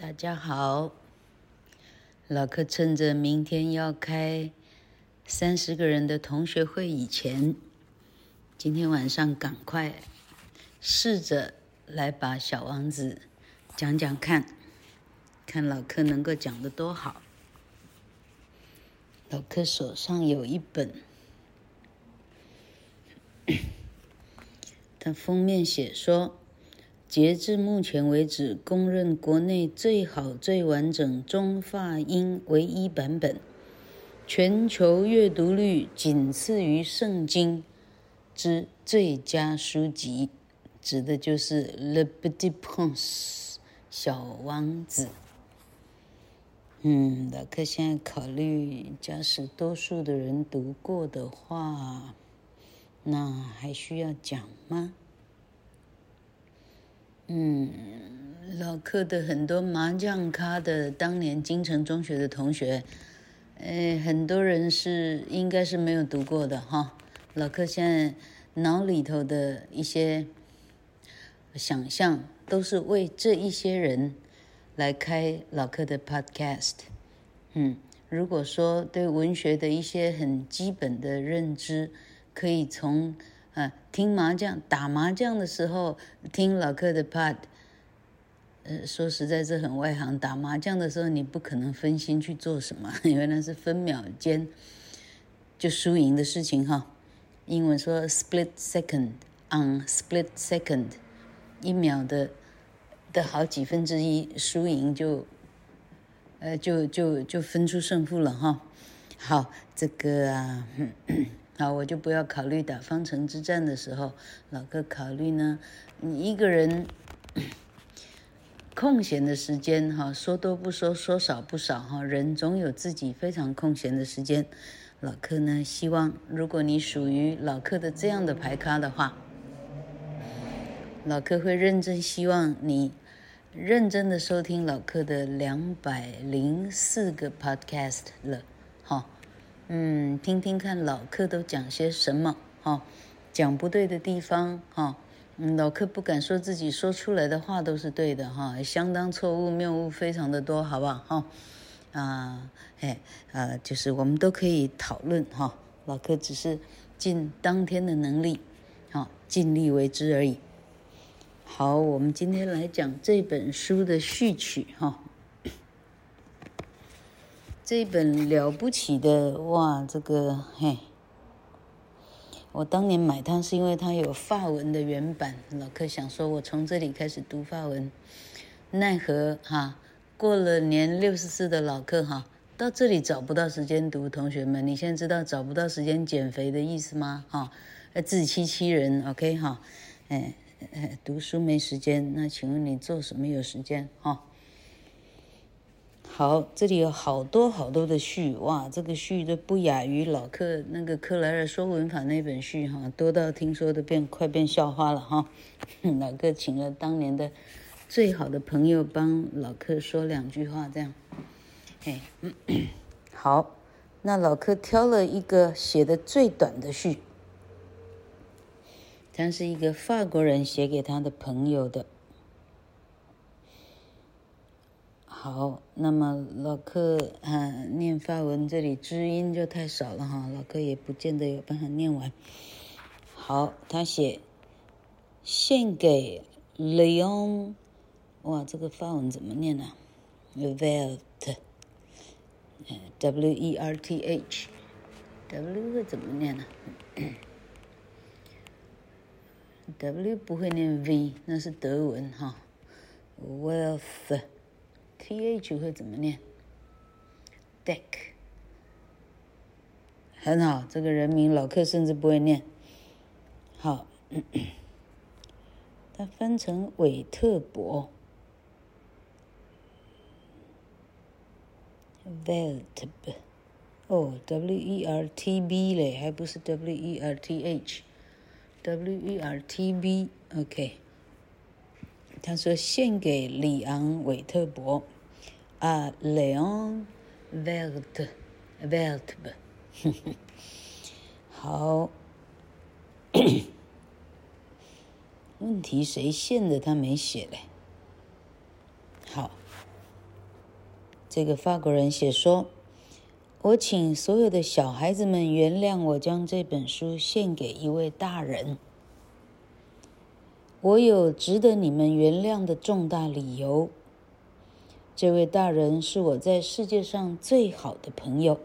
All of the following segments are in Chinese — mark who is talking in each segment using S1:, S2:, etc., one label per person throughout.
S1: 大家好，老柯趁着明天要开三十个人的同学会以前，今天晚上赶快试着来把《小王子》讲讲看，看老柯能够讲得多好。老柯手上有一本，它封面写说。截至目前为止，公认国内最好、最完整中法英唯一版本，全球阅读率仅次于《圣经》之最佳书籍，指的就是《Le Petit Prince》小王子。嗯，老客现在考虑，假使多数的人读过的话，那还需要讲吗？嗯，老柯的很多麻将咖的当年金城中学的同学，呃，很多人是应该是没有读过的哈。老柯现在脑里头的一些想象，都是为这一些人来开老柯的 podcast。嗯，如果说对文学的一些很基本的认知，可以从。听麻将、打麻将的时候听老客的 pod，呃，说实在，是很外行。打麻将的时候，你不可能分心去做什么，因为那是分秒间就输赢的事情哈。英文说 split second on split second，一秒的的好几分之一输赢就，呃，就就就分出胜负了哈。好，这个啊。好，我就不要考虑打方城之战的时候，老哥考虑呢，你一个人空闲的时间哈，说多不说，说少不少哈，人总有自己非常空闲的时间。老柯呢，希望如果你属于老柯的这样的牌咖的话，老柯会认真希望你认真的收听老柯的两百零四个 podcast 了，嗯，听听看老客都讲些什么哈、讲不对的地方哈，嗯、老客不敢说自己说出来的话都是对的哈、相当错误谬误非常的多，好不好哈、啊，哎，呃，就是我们都可以讨论哈、老客只是尽当天的能力，好、尽力为之而已。好，我们今天来讲这本书的序曲哈。这一本了不起的哇，这个嘿，我当年买它是因为它有法文的原版。老客想说，我从这里开始读法文，奈何哈，过了年六十四的老客哈，到这里找不到时间读。同学们，你现在知道找不到时间减肥的意思吗？哈，自欺欺人，OK 哈，哎哎，读书没时间，那请问你做什么有时间？哈。好，这里有好多好多的序，哇，这个序都不亚于老克那个克莱尔说文法那本序哈，多到听说都变快变笑话了哈。老克请了当年的最好的朋友帮老克说两句话，这样，哎，好，那老克挑了一个写的最短的序，他是一个法国人写给他的朋友的。好，那么老柯啊，念法文这里知音就太少了哈，老柯也不见得有办法念完。好，他写献给 Leon，哇，这个法文怎么念呢？Werth，W E R T H，W 会怎么念呢？W 不会念 V，那是德文哈，Wealth。T H 会怎么念？Deck，很好，这个人名老客甚至不会念。好，它翻成韦特伯，Wertb，哦，W E R T B 嘞，还不是 W E R T H，W E R T B，OK。他说：“献给里昂·韦特伯，啊，Léon Werth，Werth，好。问题谁献的？他没写嘞。好，这个法国人写说：“我请所有的小孩子们原谅我将这本书献给一位大人。我有值得你们原谅的重大理由。这位大人是我在世界上最好的朋友。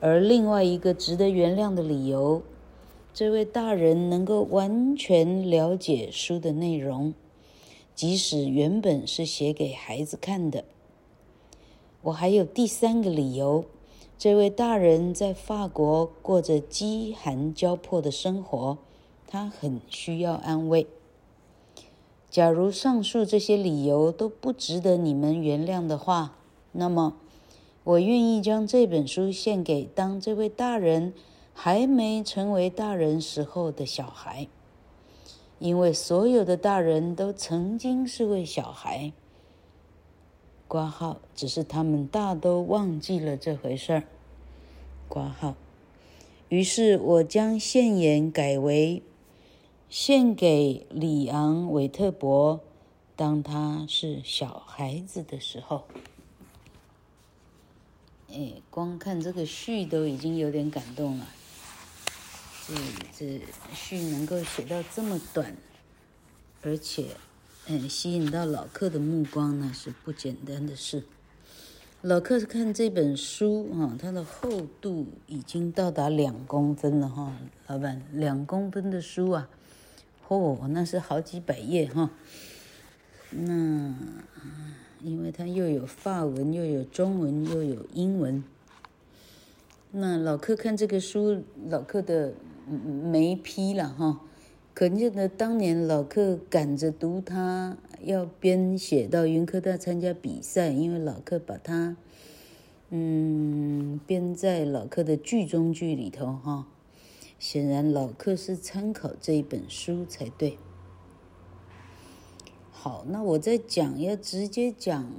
S1: 而另外一个值得原谅的理由，这位大人能够完全了解书的内容，即使原本是写给孩子看的。”我还有第三个理由，这位大人在法国过着饥寒交迫的生活，他很需要安慰。假如上述这些理由都不值得你们原谅的话，那么我愿意将这本书献给当这位大人还没成为大人时候的小孩，因为所有的大人都曾经是位小孩。括号，只是他们大都忘记了这回事儿。括号，于是我将献言改为献给里昂·韦特伯，当他是小孩子的时候。哎，光看这个序都已经有点感动了。这这序能够写到这么短，而且。嗯，吸引到老客的目光呢，是不简单的事。老客看这本书啊，它的厚度已经到达两公分了哈，老板，两公分的书啊，哦，那是好几百页哈。那因为它又有法文，又有中文，又有英文。那老客看这个书，老客的没批了哈。可见的当年老客赶着读它，要编写到云科大参加比赛，因为老客把它，嗯，编在老客的剧中剧里头哈。显然老客是参考这一本书才对。好，那我在讲要直接讲，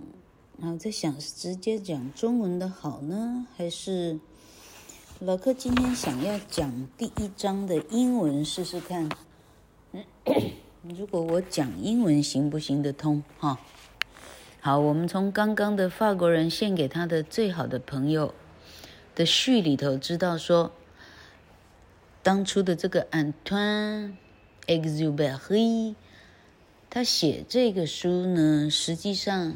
S1: 然后在想是直接讲中文的好呢，还是老客今天想要讲第一章的英文试试看？如果我讲英文行不行得通？哈，好，我们从刚刚的法国人献给他的最好的朋友的序里头知道说，当初的这个 Antoine Exubery，他写这个书呢，实际上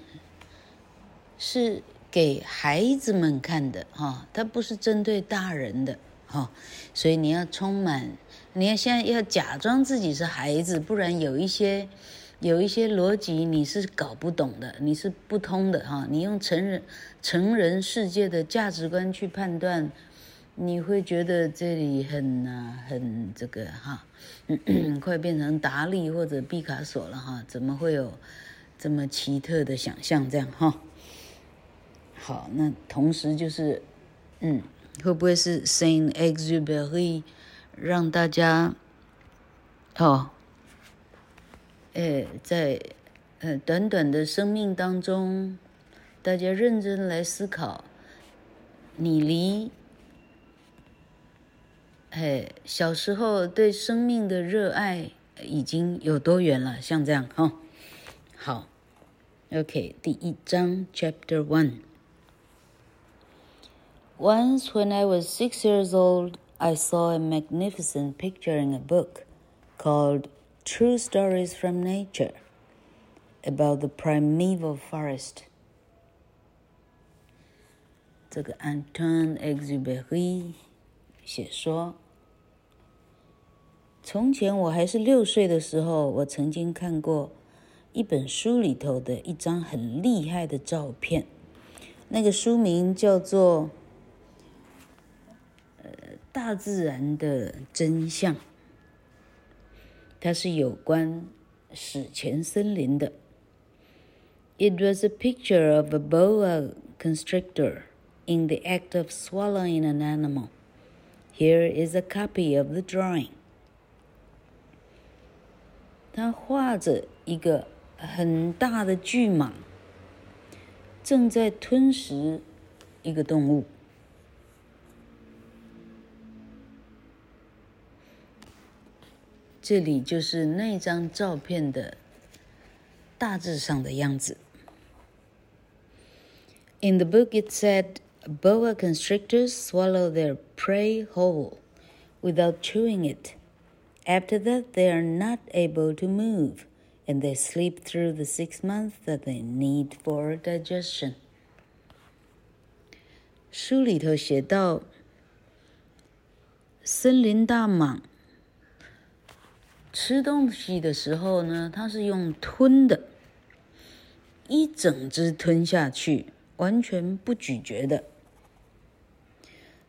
S1: 是给孩子们看的，哈，他不是针对大人的，哈，所以你要充满。你要现在要假装自己是孩子，不然有一些有一些逻辑你是搞不懂的，你是不通的哈。你用成人成人世界的价值观去判断，你会觉得这里很啊很这个哈，快变成达利或者毕卡索了哈。怎么会有这么奇特的想象这样哈？好，那同时就是嗯，会不会是 Saint-Exupéry？让大家，哦，哎，在呃短短的生命当中，大家认真来思考，你离，哎，小时候对生命的热爱已经有多远了？像这样哈、哦，好，OK，第一章，Chapter One。Once when I was six years old. I saw a magnificent picture in a book called True Stories from Nature about the primeval forest. 这个 Antoine Exupéry 写说， 从前我还是六岁的时候，我曾经看过一本书里头的一张很厉害的照片，那个书名叫做。大自然的真相，它是有关史前森林的。It was a picture of a boa constrictor in the act of swallowing an animal. Here is a copy of the drawing. 他画着一个很大的巨蟒，正在吞食一个动物。这里就是那张照片的大致上的样子。In the book, it said boa constrictors swallow their prey whole without chewing it. After that, they are not able to move, and they sleep through the six months that they need for digestion. 书里头写到，森林大蟒吃东西的时候呢，它是用吞的，一整只吞下去，完全不咀嚼的。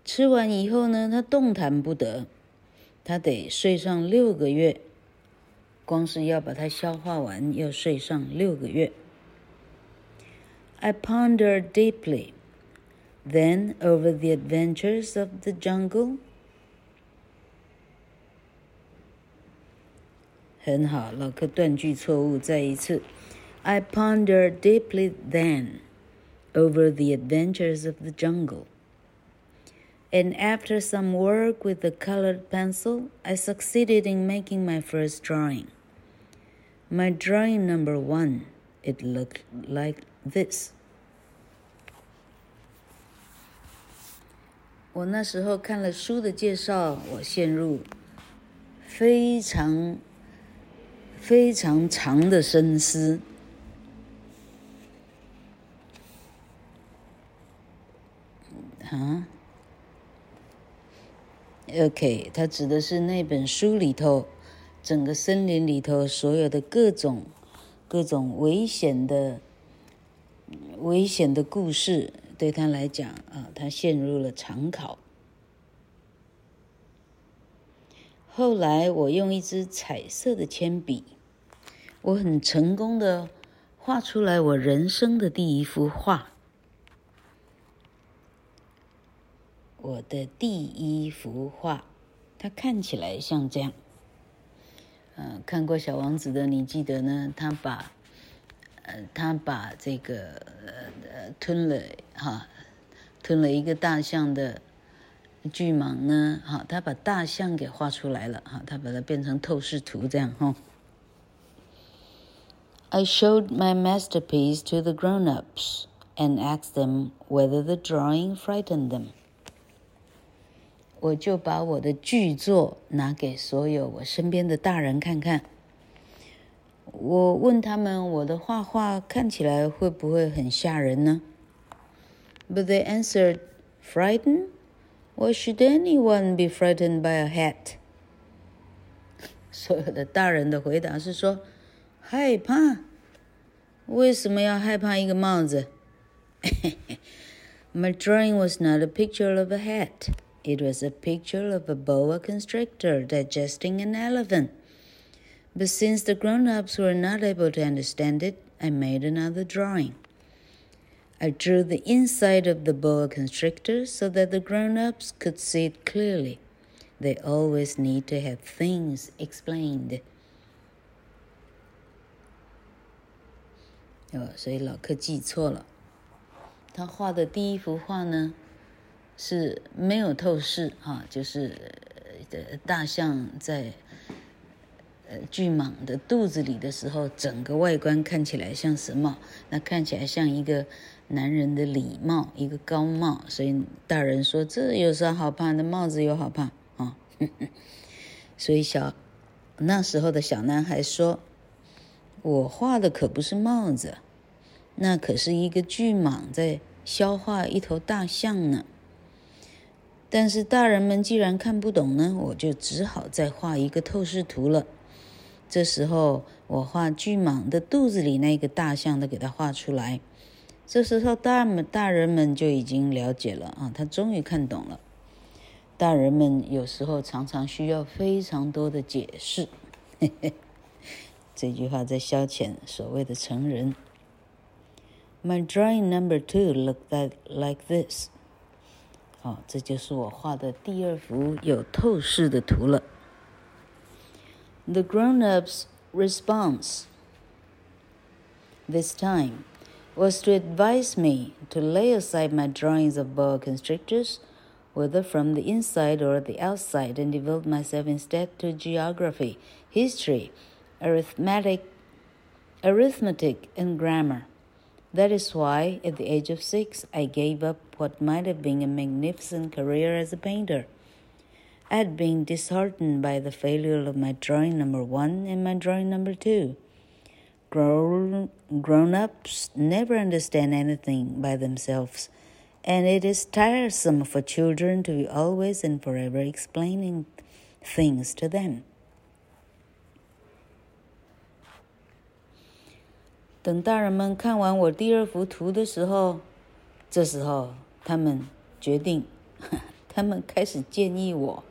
S1: 吃完以后呢，它动弹不得。他得睡上六个月，光是要把它消化完，要睡上六个月。I ponder deeply, then over the adventures of the jungle。很好，老柯断句错误，再一次。I ponder deeply, then over the adventures of the jungle。And after some work with the colored pencil, I succeeded in making my first drawing. My drawing number one, it looked like this. 我那时候看了书的介绍，我陷入非常非常长的深思。啊 ？OK，它指的是那本书里头，整个森林里头所有的各种各种危险的危险的故事，对他来讲啊，他陷入了长考。后来我用一支彩色的铅笔，我很成功的画出来我人生的第一幅画。我的第一幅画，它看起来像这样。呃，看过《小王子》的，你记得呢？他把，呃，他把这个呃吞了哈，吞了一个大象的巨蟒呢，哈，他把大象给画出来了哈，他把它变成透视图这样哈。I showed my masterpiece to the grown-ups and asked them whether the drawing frightened them. 我就把我的巨作拿给所有我身边的大人看看。我问他们，我的画画看起来会不会很吓人呢？But they answered, "Frightened? Why should anyone be frightened by a hat?" 所有的大人的回答是说，害怕。为什么要害怕一个帽子？My drawing was not a picture of a hat. It was a picture of a boa constrictor digesting an elephant. But since the grown-ups were not able to understand it, I made another drawing. I drew the inside of the boa constrictor so that the grown-ups could see it clearly. They always need to have things explained. 哦，所以老柯记错了，他画的第一幅画呢？ 是没有透视哈，就是呃大象在呃巨蟒的肚子里的时候，整个外观看起来像什么？那看起来像一个男人的礼帽，一个高帽。所以大人说，这有啥好怕？那帽子有好怕啊？所以小那时候的小男孩说：“我画的可不是帽子，那可是一个巨蟒在消化一头大象呢。”但是大人们既然看不懂呢，我就只好再画一个透视图了。这时候我画巨蟒的肚子里那个大象都给它画出来。这时候大们大人们就已经了解了啊，他终于看懂了。大人们有时候常常需要非常多的解释。嘿嘿，这句话在消遣所谓的成人。My drawing number two looked like this. this. 哦，这就是我画的第二幅有透视的图了。The grown-ups' response this time was to advise me to lay aside my drawings of boa constrictors, whether from the inside or the outside, and devote myself instead to geography, history, arithmetic, arithmetic, and grammar. That is why, at the age of six, I gave up what might have been a magnificent career as a painter. I had been disheartened by the failure of my drawing number one and my drawing number two. Grown, grown ups never understand anything by themselves, and it is tiresome for children to be always and forever explaining things to them. 等大人们看完我第二幅图的时候，这时候他们决定，他们开始建议我，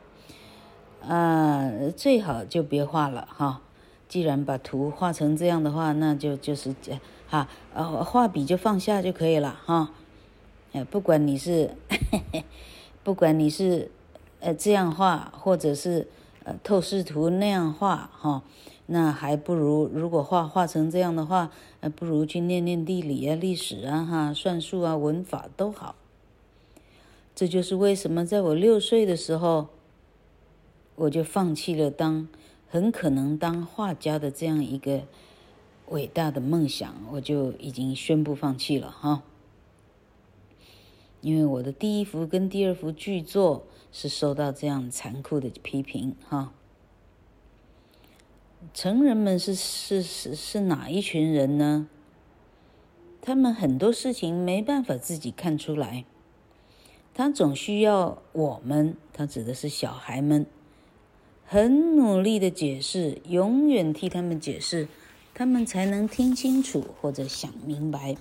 S1: 啊，最好就别画了哈。既然把图画成这样的话，那就就是哈，呃，画笔就放下就可以了哈。呃，不管你是，不管你是呃这样画，或者是呃透视图那样画哈。那还不如，如果画画成这样的话，呃，不如去念念地理啊、历史啊、哈、算术啊、文法都好。这就是为什么在我六岁的时候，我就放弃了当很可能当画家的这样一个伟大的梦想，我就已经宣布放弃了哈。因为我的第一幅跟第二幅剧作是受到这样残酷的批评哈。成人们是是是是哪一群人呢？他们很多事情没办法自己看出来，他总需要我们，他指的是小孩们，很努力的解释，永远替他们解释，他们才能听清楚或者想明白。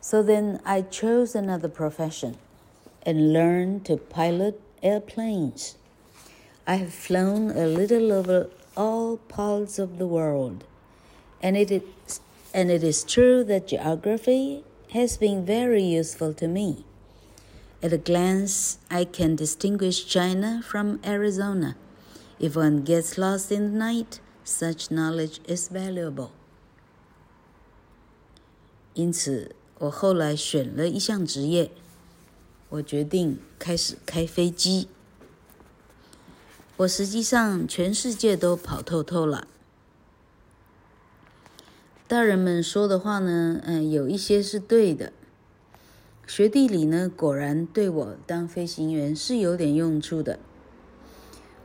S1: So then I chose another profession and learned to pilot. airplanes. I have flown a little over all parts of the world, and it is, and it is true that geography has been very useful to me. At a glance, I can distinguish China from Arizona. If one gets lost in the night, such knowledge is valuable. 因此，我后来选了一项职业。 我决定开始开飞机。我实际上全世界都跑透透了。大人们说的话呢，嗯，有一些是对的。学地理呢，果然对我当飞行员是有点用处的。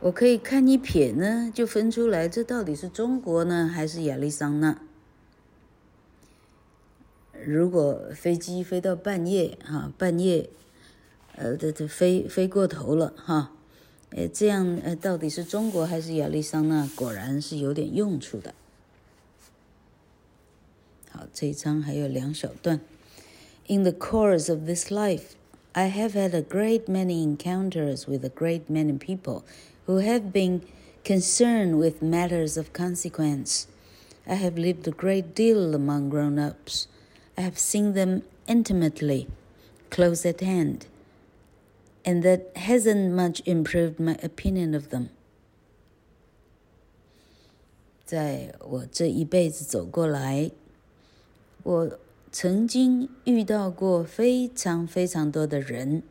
S1: 我可以看一撇呢，就分出来这到底是中国呢，还是亚利桑那。如果飞机飞到半夜，哈，半夜。呃，这这飞飞过头了哈，呃，这样呃，到底是中国还是亚利桑那？果然是有点用处的。好，这一章还有两小段。In the course of this life, I have had a great many encounters with a great many people who have been concerned with matters of consequence. I have lived a great deal among grown-ups. I have seen them intimately, close at hand. And that hasn't much improved my opinion of them。在我这一辈子走过来，我曾经遇到过非常非常多的人，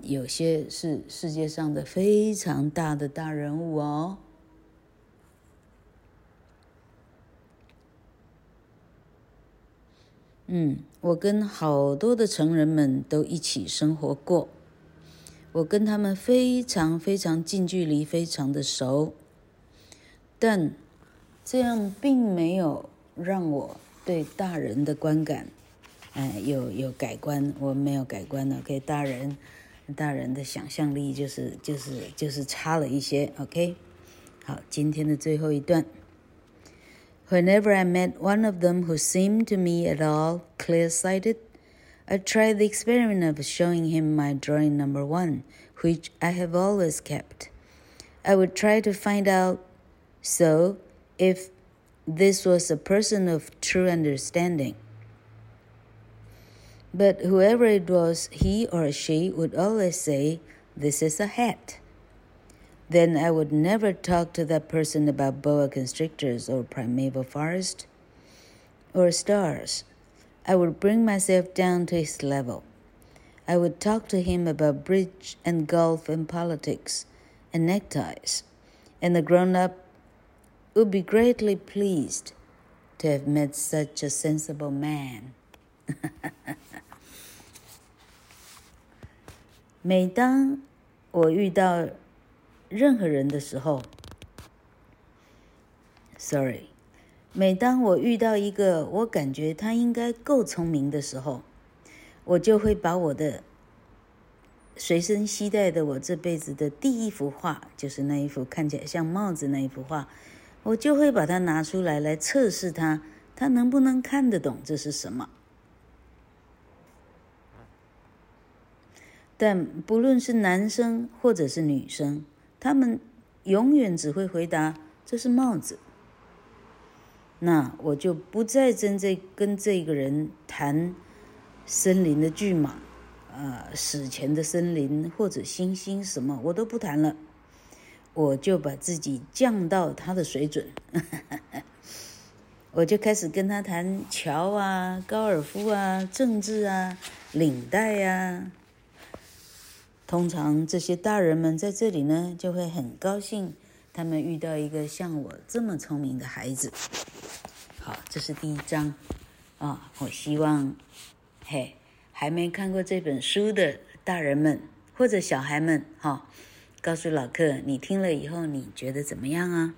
S1: 有些是世界上的非常大的大人物哦。嗯，我跟好多的成人们都一起生活过，我跟他们非常非常近距离，非常的熟，但这样并没有让我对大人的观感，哎，有有改观，我没有改观了。OK，大人，大人的想象力就是就是就是差了一些。OK，好，今天的最后一段。Whenever I met one of them who seemed to me at all clear sighted, I tried the experiment of showing him my drawing number one, which I have always kept. I would try to find out so if this was a person of true understanding. But whoever it was, he or she would always say, This is a hat then I would never talk to that person about boa constrictors or primeval forest or stars. I would bring myself down to his level. I would talk to him about bridge and golf and politics and neckties and the grown up would be greatly pleased to have met such a sensible man。每当我遇到 任何人的时候，sorry，每当我遇到一个我感觉他应该够聪明的时候，我就会把我的随身携带的我这辈子的第一幅画，就是那一幅看起来像帽子那一幅画，我就会把它拿出来来测试他，他能不能看得懂这是什么。但不论是男生或者是女生，他们永远只会回答这是帽子。那我就不再真正跟这个人谈森林的巨蟒。呃，史前的森林或者星星什么我都不谈了，我就把自己降到他的水准，我就开始跟他谈桥啊、高尔夫啊、政治啊、领带啊。通常这些大人们在这里呢，就会很高兴，他们遇到一个像我这么聪明的孩子。好，这是第一章啊，我希望，嘿。还没看过这本书的大人们或者小孩们，哈，告诉老客，你听了以后你觉得怎么样啊？